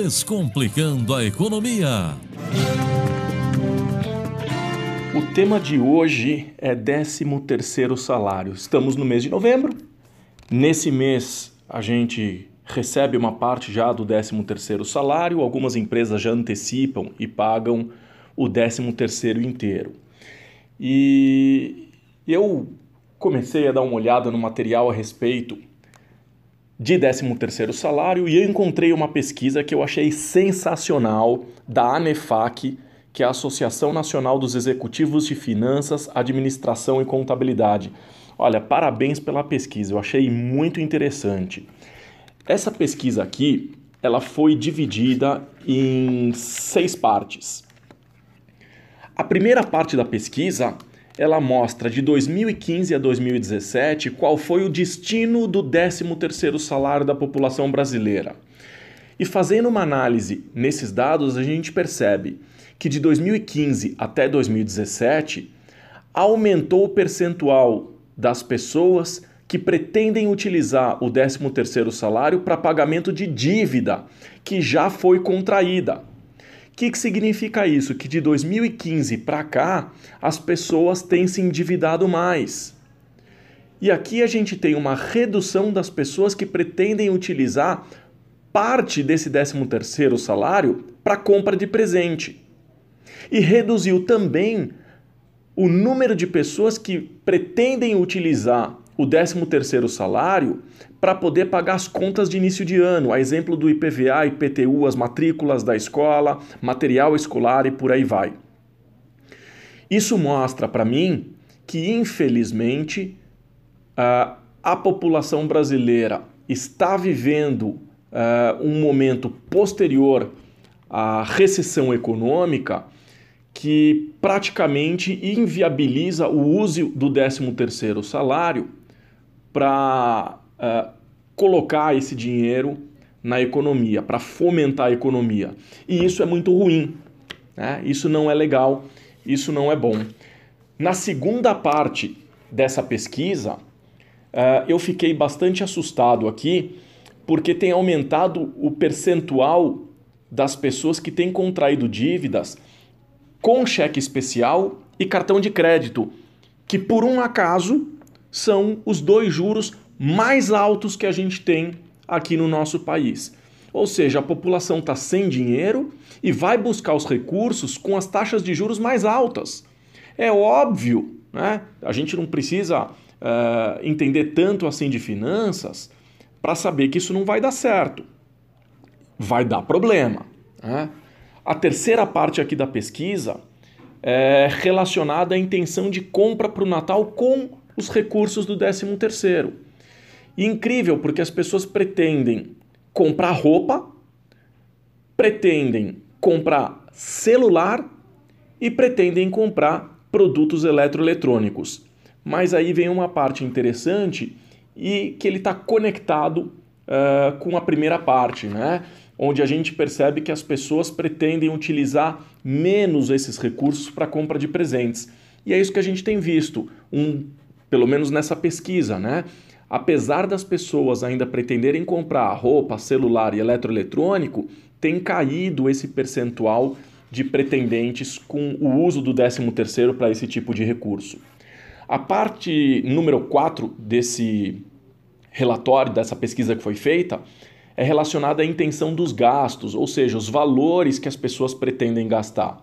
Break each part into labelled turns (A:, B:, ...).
A: Descomplicando a Economia.
B: O tema de hoje é 13º salário. Estamos no mês de novembro. Nesse mês a gente recebe uma parte já do 13º salário, algumas empresas já antecipam e pagam o 13º inteiro. E eu comecei a dar uma olhada no material a respeito de 13º salário e eu encontrei uma pesquisa que eu achei sensacional da ANEFAC, que é a Associação Nacional dos Executivos de Finanças, Administração e Contabilidade. Olha, parabéns pela pesquisa, eu achei muito interessante. Essa pesquisa aqui, ela foi dividida em seis partes. A primeira parte da pesquisa, ela mostra de 2015 a 2017 qual foi o destino do 13º salário da população brasileira. E fazendo uma análise nesses dados, a gente percebe que de 2015 até 2017 aumentou o percentual das pessoas que pretendem utilizar o 13º salário para pagamento de dívida que já foi contraída que, que significa isso? Que de 2015 para cá as pessoas têm se endividado mais. E aqui a gente tem uma redução das pessoas que pretendem utilizar parte desse 13º salário para compra de presente. E reduziu também o número de pessoas que pretendem utilizar o 13º salário para poder pagar as contas de início de ano, a exemplo do IPVA, IPTU, as matrículas da escola, material escolar e por aí vai. Isso mostra para mim que, infelizmente, a, população brasileira está vivendo uh, um momento posterior à recessão econômica que praticamente inviabiliza o uso do 13º salário para uh, colocar esse dinheiro na economia, para fomentar a economia. E isso é muito ruim. Né? Isso não é legal, isso não é bom. Na segunda parte dessa pesquisa, uh, eu fiquei bastante assustado aqui, porque tem aumentado o percentual das pessoas que têm contraído dívidas com cheque especial e cartão de crédito, que por um acaso são os dois juros mais altos que a gente tem aqui no nosso país. Ou seja, a população está sem dinheiro e vai buscar os recursos com as taxas de juros mais altas. É óbvio, né? a gente não precisa uh, entender tanto assim de finanças para saber que isso não vai dar certo. Vai dar problema. Né? A terceira parte aqui da pesquisa é relacionada à intenção de compra para o Natal com os recursos do 13 terceiro. E incrível, porque as pessoas pretendem comprar roupa, pretendem comprar celular e pretendem comprar produtos eletroeletrônicos. Mas aí vem uma parte interessante e que ele está conectado uh, com a primeira parte, né? onde a gente percebe que as pessoas pretendem utilizar menos esses recursos para compra de presentes. E é isso que a gente tem visto, um pelo menos nessa pesquisa, né? Apesar das pessoas ainda pretenderem comprar roupa, celular e eletroeletrônico, tem caído esse percentual de pretendentes com o uso do 13º para esse tipo de recurso. A parte número 4 desse relatório, dessa pesquisa que foi feita, é relacionada à intenção dos gastos, ou seja, os valores que as pessoas pretendem gastar.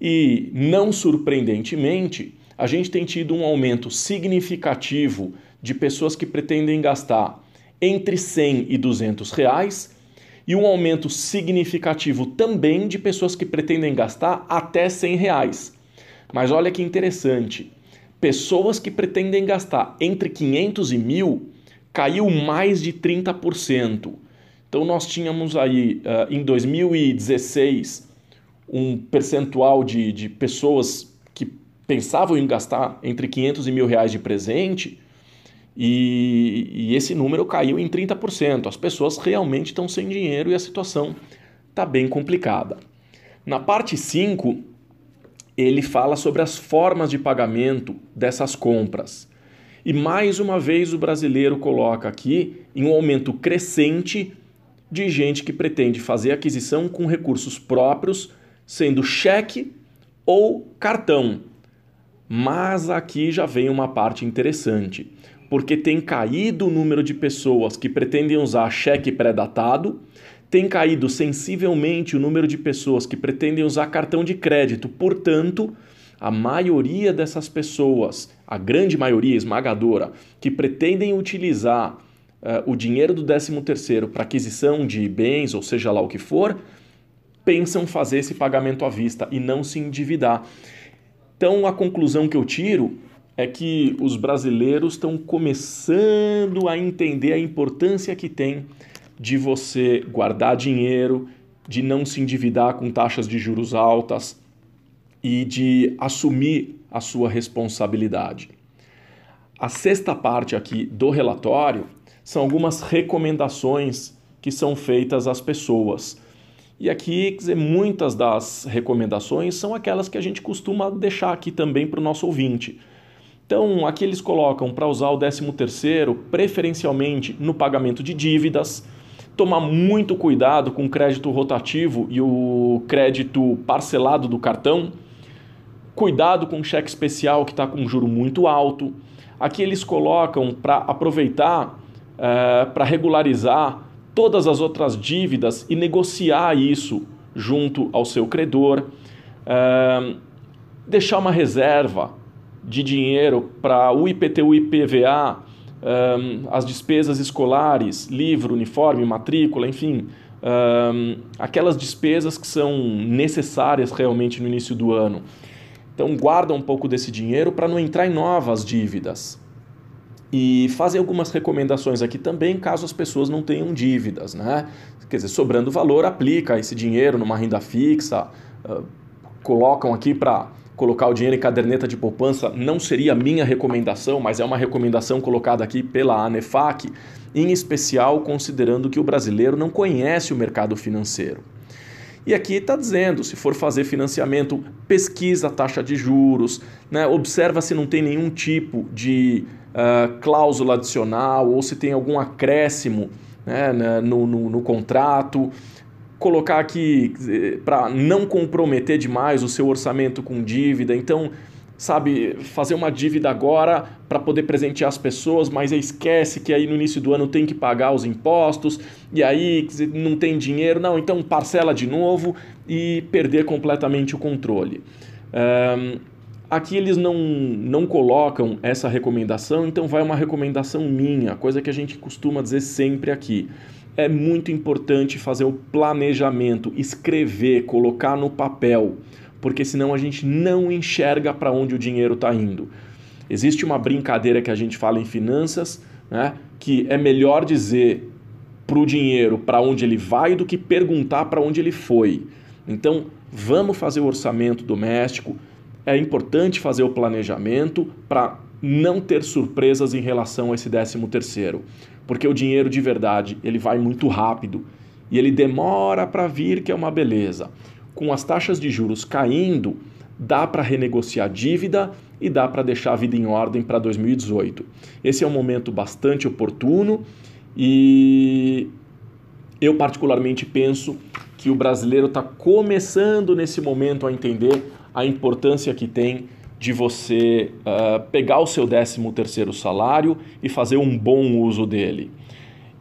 B: E, não surpreendentemente, a gente tem tido um aumento significativo de pessoas que pretendem gastar entre 100 e 200 reais e um aumento significativo também de pessoas que pretendem gastar até 100 reais. Mas olha que interessante, pessoas que pretendem gastar entre 500 e 1000 caiu mais de 30%. Então nós tínhamos aí uh, em 2016 um percentual de, de pessoas pensavam em gastar entre 500 e mil reais de presente e, e esse número caiu em 30%. As pessoas realmente estão sem dinheiro e a situação está bem complicada. Na parte 5, ele fala sobre as formas de pagamento dessas compras. E mais uma vez o brasileiro coloca aqui em um aumento crescente de gente que pretende fazer aquisição com recursos próprios, sendo cheque ou cartão. Mas aqui já vem uma parte interessante, porque tem caído o número de pessoas que pretendem usar cheque pré-datado, tem caído sensivelmente o número de pessoas que pretendem usar cartão de crédito. Portanto, a maioria dessas pessoas, a grande maioria esmagadora, que pretendem utilizar uh, o dinheiro do 13º para aquisição de bens, ou seja lá o que for, pensam fazer esse pagamento à vista e não se endividar. Então, a conclusão que eu tiro é que os brasileiros estão começando a entender a importância que tem de você guardar dinheiro, de não se endividar com taxas de juros altas e de assumir a sua responsabilidade. A sexta parte aqui do relatório são algumas recomendações que são feitas às pessoas. E aqui, dizer, muitas das recomendações são aquelas que a gente costuma deixar aqui também para o nosso ouvinte. Então, aqui eles colocam para usar o 13º preferencialmente no pagamento de dívidas, tomar muito cuidado com o crédito rotativo e o crédito parcelado do cartão. Cuidado com o cheque especial que está com um juro muito alto. Aqui eles colocam para aproveitar, é, para regularizar todas as outras dívidas e negociar isso junto ao seu credor. É, deixar uma reserva de dinheiro para o IPTU e IPVA um, as despesas escolares, livro, uniforme, matrícula, enfim, um, aquelas despesas que são necessárias realmente no início do ano. Então, guarda um pouco desse dinheiro para não entrar em novas dívidas. E fazem algumas recomendações aqui também, caso as pessoas não tenham dívidas, né? Quer dizer, sobrando valor, aplica esse dinheiro numa renda fixa, uh, colocam aqui para colocar o dinheiro em caderneta de poupança não seria minha recomendação, mas é uma recomendação colocada aqui pela ANEFAC, em especial considerando que o brasileiro não conhece o mercado financeiro. E aqui está dizendo, se for fazer financiamento, pesquisa a taxa de juros, né? observa se não tem nenhum tipo de uh, cláusula adicional ou se tem algum acréscimo né, no, no, no contrato colocar aqui para não comprometer demais o seu orçamento com dívida. Então, sabe, fazer uma dívida agora para poder presentear as pessoas, mas esquece que aí no início do ano tem que pagar os impostos e aí não tem dinheiro, não, então parcela de novo e perder completamente o controle. Um, aqui eles não, não colocam essa recomendação, então vai uma recomendação minha, coisa que a gente costuma dizer sempre aqui é muito importante fazer o planejamento, escrever, colocar no papel, porque senão a gente não enxerga para onde o dinheiro está indo. Existe uma brincadeira que a gente fala em finanças, né, que é melhor dizer para o dinheiro para onde ele vai do que perguntar para onde ele foi. Então, vamos fazer o orçamento doméstico. É importante fazer o planejamento para não ter surpresas em relação a esse décimo terceiro porque o dinheiro de verdade ele vai muito rápido e ele demora para vir, que é uma beleza. Com as taxas de juros caindo, dá para renegociar dívida e dá para deixar a vida em ordem para 2018. Esse é um momento bastante oportuno e eu particularmente penso que o brasileiro está começando nesse momento a entender a importância que tem de você uh, pegar o seu 13 terceiro salário e fazer um bom uso dele.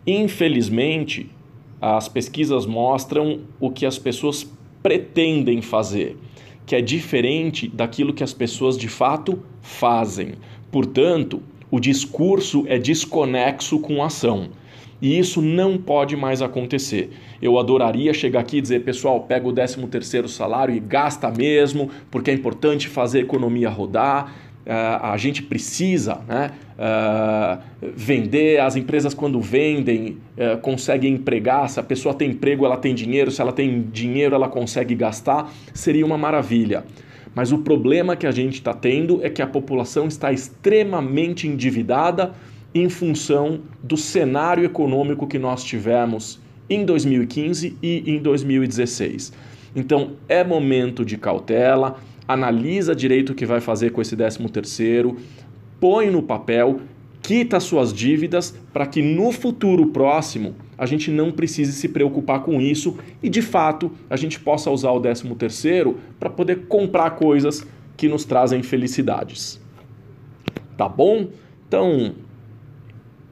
B: Infelizmente, as pesquisas mostram o que as pessoas pretendem fazer, que é diferente daquilo que as pessoas de fato fazem. Portanto, o discurso é desconexo com a ação. E isso não pode mais acontecer. Eu adoraria chegar aqui e dizer, pessoal, pega o 13 terceiro salário e gasta mesmo, porque é importante fazer a economia rodar. Uh, a gente precisa né, uh, vender, as empresas quando vendem uh, conseguem empregar, se a pessoa tem emprego ela tem dinheiro, se ela tem dinheiro ela consegue gastar, seria uma maravilha. Mas o problema que a gente está tendo é que a população está extremamente endividada em função do cenário econômico que nós tivemos em 2015 e em 2016. Então é momento de cautela, analisa direito o que vai fazer com esse 13 terceiro, põe no papel, quita suas dívidas para que no futuro próximo a gente não precise se preocupar com isso e de fato a gente possa usar o 13 terceiro para poder comprar coisas que nos trazem felicidades. Tá bom? Então,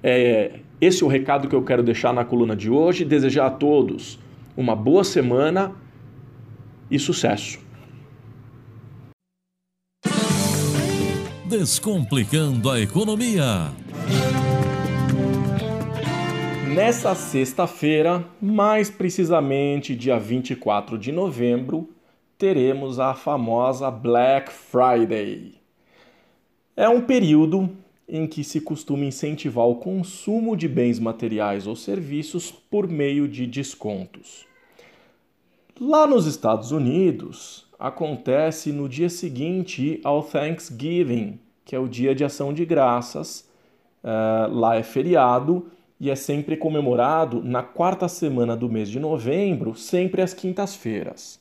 B: é, esse é o recado que eu quero deixar na coluna de hoje. Desejar a todos uma boa semana e sucesso.
A: Descomplicando a economia.
B: Nessa sexta-feira, mais precisamente dia 24 de novembro, teremos a famosa Black Friday. É um período em que se costuma incentivar o consumo de bens materiais ou serviços por meio de descontos. Lá nos Estados Unidos, acontece no dia seguinte ao Thanksgiving, que é o dia de ação de graças. Uh, lá é feriado e é sempre comemorado na quarta semana do mês de novembro, sempre às quintas-feiras.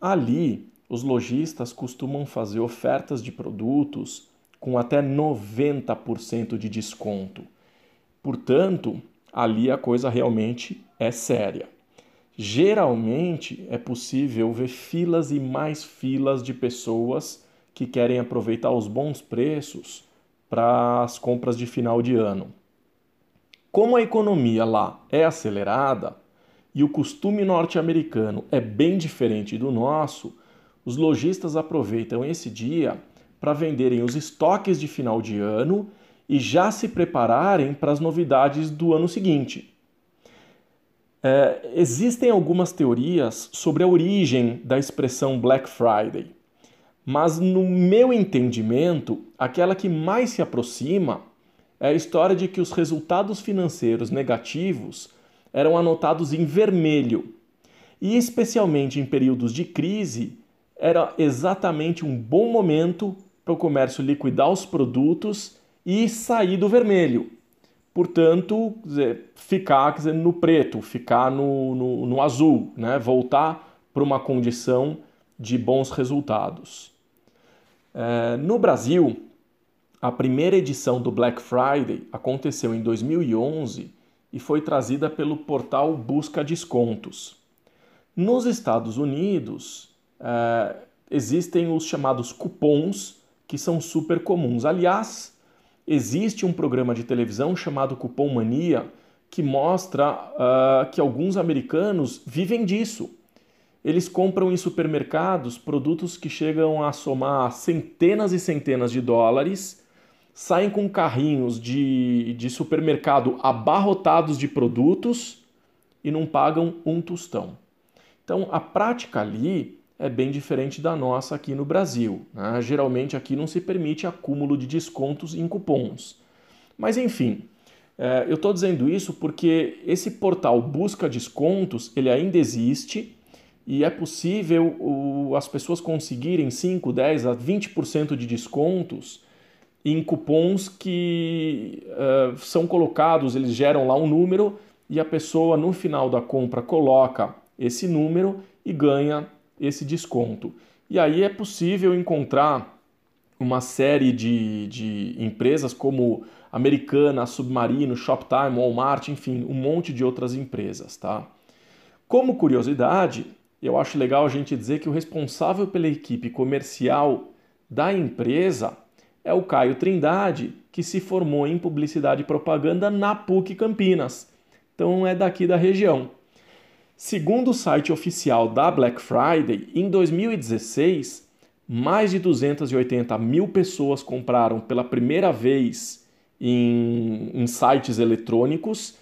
B: Ali, os lojistas costumam fazer ofertas de produtos com até 90% de desconto. Portanto, ali a coisa realmente é séria. Geralmente é possível ver filas e mais filas de pessoas que querem aproveitar os bons preços para as compras de final de ano. Como a economia lá é acelerada e o costume norte-americano é bem diferente do nosso, os lojistas aproveitam esse dia para venderem os estoques de final de ano e já se prepararem para as novidades do ano seguinte. É, existem algumas teorias sobre a origem da expressão Black Friday, mas no meu entendimento, aquela que mais se aproxima é a história de que os resultados financeiros negativos eram anotados em vermelho e, especialmente em períodos de crise, era exatamente um bom momento para o comércio liquidar os produtos e sair do vermelho. Portanto, dizer, ficar dizer, no preto, ficar no, no, no azul, né? voltar para uma condição de bons resultados. É, no Brasil, a primeira edição do Black Friday aconteceu em 2011 e foi trazida pelo portal Busca Descontos. Nos Estados Unidos, é, existem os chamados cupons que são super comuns. Aliás, existe um programa de televisão chamado Cupom Mania que mostra uh, que alguns americanos vivem disso. Eles compram em supermercados produtos que chegam a somar centenas e centenas de dólares, saem com carrinhos de, de supermercado abarrotados de produtos e não pagam um tostão. Então, a prática ali é bem diferente da nossa aqui no Brasil. Né? Geralmente aqui não se permite acúmulo de descontos em cupons. Mas enfim, é, eu estou dizendo isso porque esse portal busca descontos, ele ainda existe e é possível o, as pessoas conseguirem 5, 10 a 20% de descontos em cupons que uh, são colocados, eles geram lá um número e a pessoa no final da compra coloca esse número e ganha esse desconto. E aí é possível encontrar uma série de, de empresas como Americana, Submarino, Shoptime, Walmart, enfim, um monte de outras empresas, tá? Como curiosidade, eu acho legal a gente dizer que o responsável pela equipe comercial da empresa é o Caio Trindade, que se formou em publicidade e propaganda na PUC Campinas. Então é daqui da região. Segundo o site oficial da Black Friday, em 2016, mais de 280 mil pessoas compraram pela primeira vez em, em sites eletrônicos.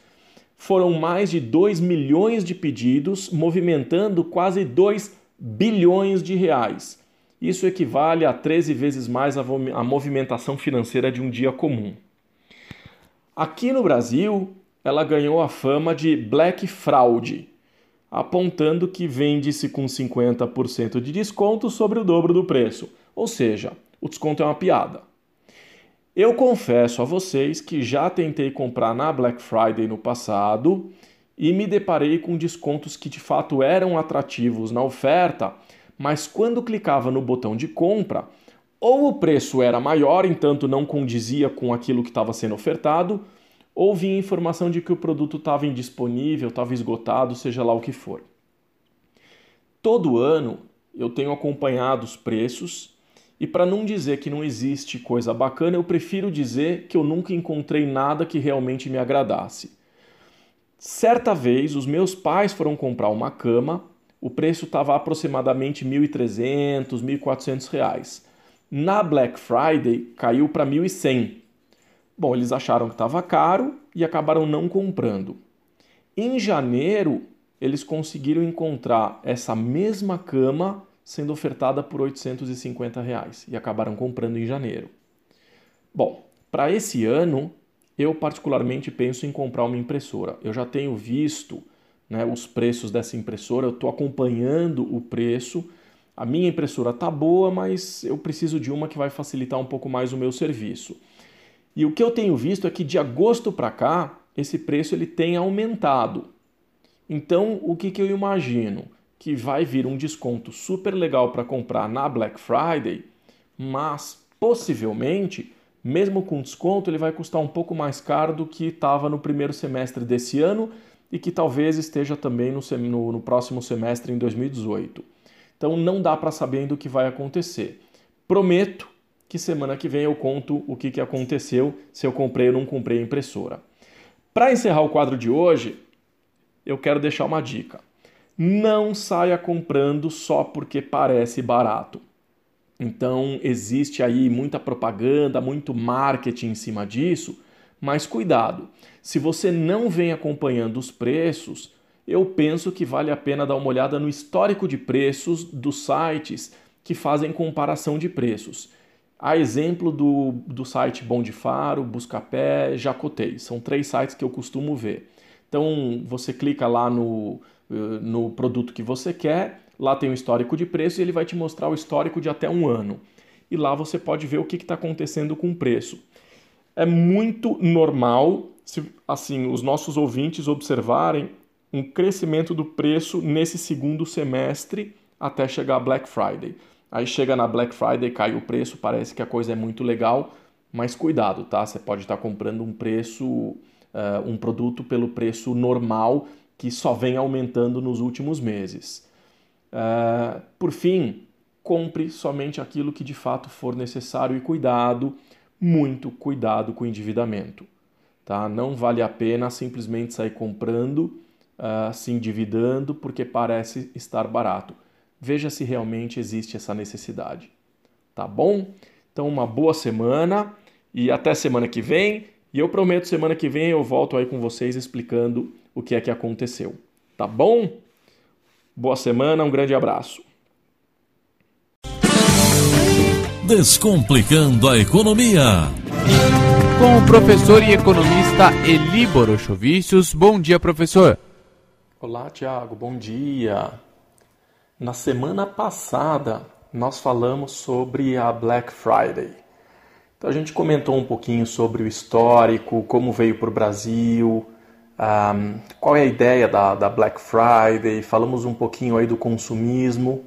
B: Foram mais de 2 milhões de pedidos, movimentando quase 2 bilhões de reais. Isso equivale a 13 vezes mais a, movimentação financeira de um dia comum. Aqui no Brasil, ela ganhou a fama de Black Fraud apontando que vende-se com 50% de desconto sobre o dobro do preço, ou seja, o desconto é uma piada. Eu confesso a vocês que já tentei comprar na Black Friday no passado e me deparei com descontos que de fato eram atrativos na oferta, mas quando clicava no botão de compra, Ou o preço era maior, entanto não condizia com aquilo que estava sendo ofertado, ou vinha informação de que o produto estava indisponível, estava esgotado, seja lá o que for. Todo ano eu tenho acompanhado os preços e para não dizer que não existe coisa bacana, eu prefiro dizer que eu nunca encontrei nada que realmente me agradasse. Certa vez, os meus pais foram comprar uma cama, o preço estava aproximadamente R$ 1.300, R$ 1.400. Na Black Friday caiu para 1.100. Bom, eles acharam que estava caro e acabaram não comprando. Em janeiro, eles conseguiram encontrar essa mesma cama sendo ofertada por 850 reais e acabaram comprando em janeiro. Bom, para esse ano, eu particularmente penso em comprar uma impressora. Eu já tenho visto né, os preços dessa impressora, eu estou acompanhando o preço. A minha impressora tá boa, mas eu preciso de uma que vai facilitar um pouco mais o meu serviço. E o que eu tenho visto é que de agosto para cá, esse preço ele tem aumentado. Então, o que, que eu imagino? que vai vir um desconto super legal para comprar na Black Friday, mas possivelmente, mesmo com desconto, ele vai custar um pouco mais caro do que estava no primeiro semestre desse ano e que talvez esteja também no, no, no próximo semestre em 2018. Então não dá para saber ainda o que vai acontecer. Prometo que semana que vem eu conto o que, que aconteceu, se eu comprei ou não comprei a impressora. Para encerrar o quadro de hoje, eu quero deixar uma dica não saia comprando só porque parece barato. Então, existe aí muita propaganda, muito marketing em cima disso, mas cuidado. Se você não vem acompanhando os preços, eu penso que vale a pena dar uma olhada no histórico de preços dos sites que fazem comparação de preços. A exemplo do, do site Bom de Faro, Buscapé, Jacotei. São três sites que eu costumo ver. Então, você clica lá no, eh, no produto que você quer. Lá tem o histórico de preço e ele vai te mostrar o histórico de até um ano. E lá você pode ver o que está acontecendo com o preço. É muito normal, se assim os nossos ouvintes observarem um crescimento do preço nesse segundo semestre até chegar a Black Friday. Aí chega na Black Friday, cai o preço, parece que a coisa é muito legal, mas cuidado, tá? Você pode estar comprando um preço, uh, um produto pelo preço normal que só vem aumentando nos últimos meses. Uh, por fim, compre somente aquilo que de fato for necessário e cuidado, muito cuidado com o endividamento. Tá? Não vale a pena simplesmente sair comprando, uh, se endividando porque parece estar barato. Veja se realmente existe essa necessidade. Tá bom? Então, uma boa semana e até semana que vem. E eu prometo semana que vem eu volto aí com vocês explicando o que é que aconteceu. Tá bom? Boa semana, um grande abraço.
A: Descomplicando a economia.
C: Com o professor e economista Elíboro Chovicius. Bom dia, professor.
B: Olá, Tiago, bom dia. Na semana passada, nós falamos sobre a Black Friday. Então, a gente comentou um pouquinho sobre o histórico, como veio para o Brasil, um, qual é a ideia da, da Black Friday, falamos um pouquinho aí do consumismo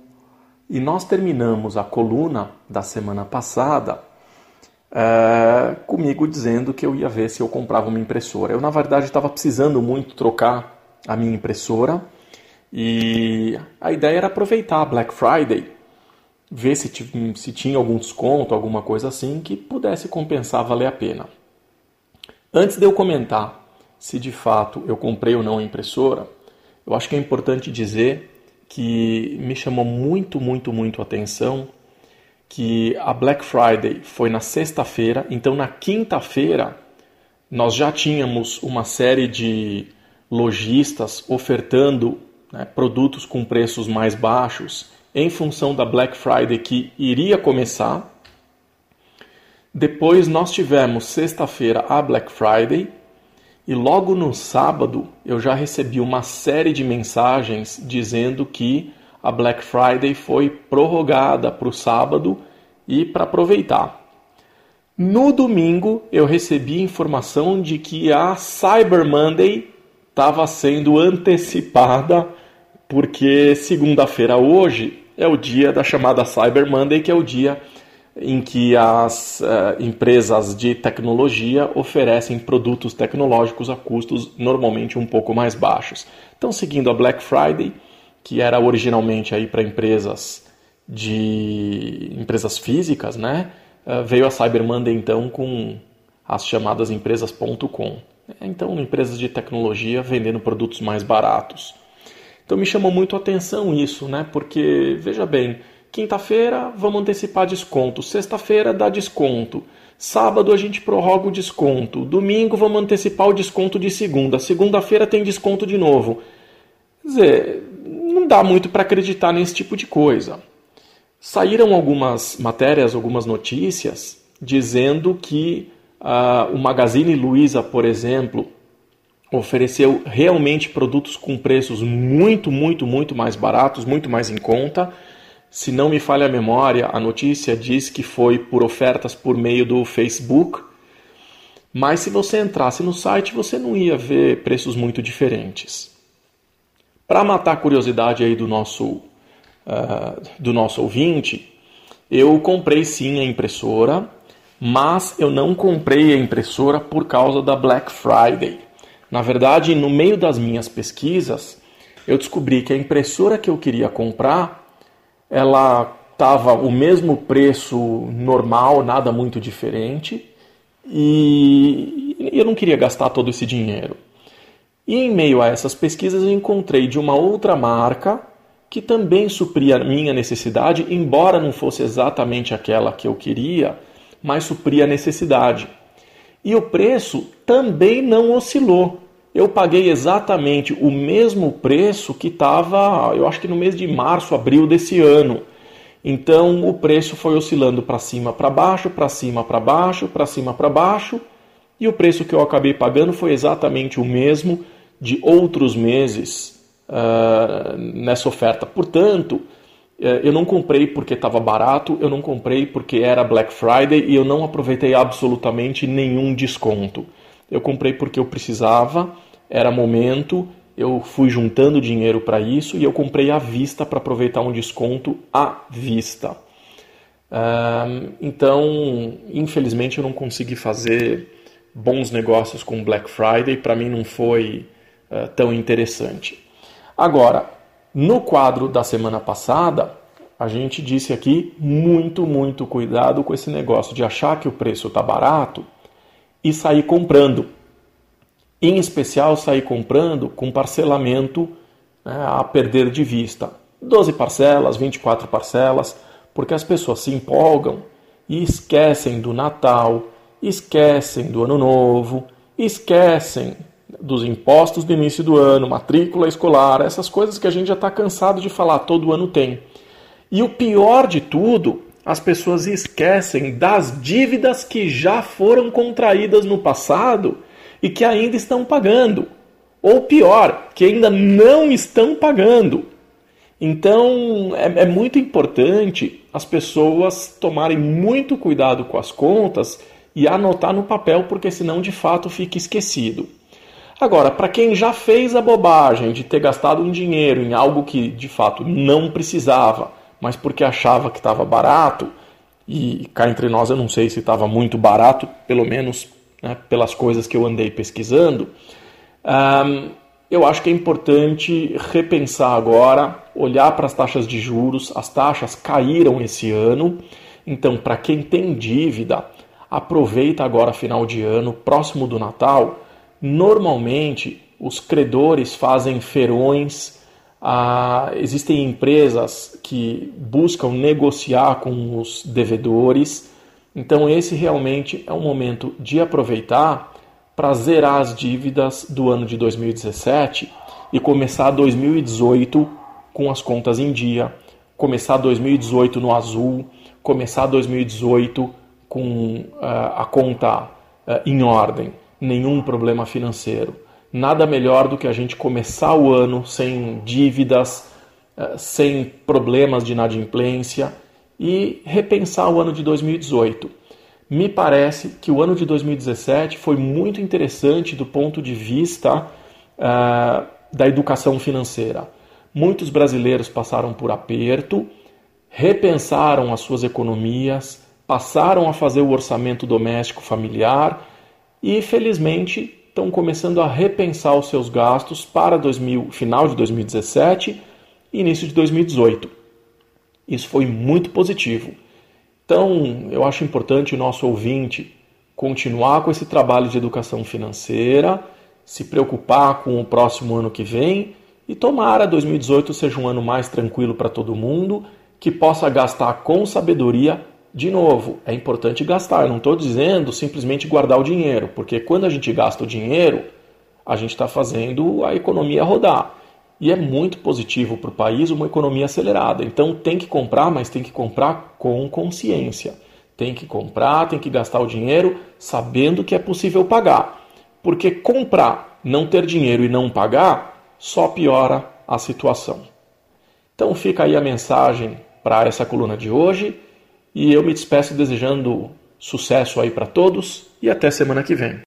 B: e nós terminamos a coluna da semana passada uh, comigo dizendo que eu ia ver se eu comprava uma impressora. Eu, na verdade, estava precisando muito trocar a minha impressora e a ideia era aproveitar a Black Friday, ver se, se tinha algum desconto, alguma coisa assim que pudesse compensar, valer a pena. Antes de eu comentar se de fato eu comprei ou não a impressora, eu acho que é importante dizer que me chamou muito, muito, muito atenção que a Black Friday foi na sexta-feira, então na quinta-feira nós já tínhamos uma série de lojistas ofertando né, produtos com preços mais baixos em função da Black Friday que iria começar. Depois nós tivemos sexta-feira a Black Friday e logo no sábado eu já recebi uma série de mensagens dizendo que a Black Friday foi prorrogada para o sábado e para aproveitar. No domingo eu recebi informação de que a Cyber Monday estava sendo antecipada porque segunda-feira hoje é o dia da chamada Cyber Monday, que é o dia em que as uh, empresas de tecnologia oferecem produtos tecnológicos a custos normalmente um pouco mais baixos. Então, seguindo a Black Friday, que era originalmente aí para empresas de empresas físicas, né? Uh, veio a Cyber Monday então com as chamadas empresas.com. Então, empresas de tecnologia vendendo produtos mais baratos. Então me chamou muito a atenção isso, né? Porque veja bem, Quinta-feira vamos antecipar desconto. Sexta-feira dá desconto. Sábado a gente prorroga o desconto. Domingo vamos antecipar o desconto de segunda. Segunda-feira tem desconto de novo. Quer dizer, não dá muito para acreditar nesse tipo de coisa. Saíram algumas matérias, algumas notícias dizendo que o Magazine Luiza, por exemplo, ofereceu realmente produtos com preços muito, muito, muito mais baratos, muito mais em conta. Se não me falha a memória, a notícia diz que foi por ofertas por meio do Facebook, mas se você entrasse no site você não ia ver preços muito diferentes. Para matar a curiosidade aí do nosso, uh, do nosso ouvinte, eu comprei sim a impressora, mas eu não comprei a impressora por causa da Black Friday. Na verdade, no meio das minhas pesquisas, eu descobri que a impressora que eu queria comprar ela estava o mesmo preço normal, nada muito diferente, e eu não queria gastar todo esse dinheiro. E em meio a essas pesquisas eu encontrei de uma outra marca que também supria a minha necessidade, embora não fosse exatamente aquela que eu queria, mas supria a necessidade. E o preço também não oscilou eu paguei exatamente o mesmo preço que estava, eu acho que no mês de março, abril desse ano. Então o preço foi oscilando para cima, para baixo, para cima, para baixo, para cima, para baixo, e o preço que eu acabei pagando foi exatamente o mesmo de outros meses uh, nessa oferta. Portanto, eu não comprei porque estava barato, eu não comprei porque era Black Friday e eu não aproveitei absolutamente nenhum desconto eu comprei porque eu precisava, era momento, eu fui juntando dinheiro para isso e eu comprei à vista para aproveitar um desconto à vista. então, infelizmente, eu não consegui fazer bons negócios com Black Friday, para mim não foi uh, tão interessante. Agora, no quadro da semana passada, a gente disse aqui muito, muito cuidado com esse negócio de achar que o preço está barato e sair comprando. Em especial, sair comprando com parcelamento né, a perder de vista. 12 parcelas, 24 parcelas, porque as pessoas se empolgam e esquecem do Natal, esquecem do Ano Novo, esquecem dos impostos do início do ano, matrícula escolar, essas coisas que a gente já está cansado de falar, todo ano tem. E o pior de tudo as pessoas esquecem das dívidas que já foram contraídas no passado e que ainda estão pagando. Ou pior, que ainda não estão pagando. Então é, é, muito importante as pessoas tomarem muito cuidado com as contas e anotar no papel, porque senão de fato fica esquecido. Agora, para quem já fez a bobagem de ter gastado um dinheiro em algo que de fato não precisava, mas porque achava que estava barato, e cá entre nós eu não sei se estava muito barato, pelo menos né, pelas coisas que eu andei pesquisando, eu acho que é importante repensar agora, olhar para as taxas de juros, as taxas caíram esse ano, então para quem tem dívida, aproveita agora final de ano, próximo do Natal, normalmente os credores fazem ferões ah, existem empresas que buscam negociar com os devedores, então esse realmente é um momento de aproveitar para zerar as dívidas do ano de 2017 e começar 2018 com as contas em dia, começar 2018 no azul, começar 2018 com uh, a conta uh, em ordem, nenhum problema financeiro nada melhor do que a gente começar o ano sem dívidas, eh, sem problemas de inadimplência e repensar o ano de 2018. Me parece que o ano de 2017 foi muito interessante do ponto de vista uh, da educação financeira. Muitos brasileiros passaram por aperto, repensaram as suas economias, passaram a fazer o orçamento doméstico familiar e, felizmente, estão começando a repensar os seus gastos para 2000, final de 2017 e início de 2018. Isso foi muito positivo. Então, eu acho importante o nosso ouvinte continuar com esse trabalho de educação financeira, se preocupar com o próximo ano que vem e tomara 2018 seja um ano mais tranquilo para todo mundo, que possa gastar com sabedoria. De novo, é importante gastar, eu não estou dizendo simplesmente guardar o dinheiro, porque quando a gente gasta o dinheiro, a gente está fazendo a economia rodar. E é muito positivo para o país uma economia acelerada. Então tem que comprar, mas tem que comprar com consciência. Tem que comprar, tem que gastar o dinheiro sabendo que é possível pagar. Porque comprar, não ter dinheiro e não pagar só piora a situação. Então fica aí a mensagem para essa coluna de hoje e eu me despeço desejando sucesso aí para todos e até semana que vem.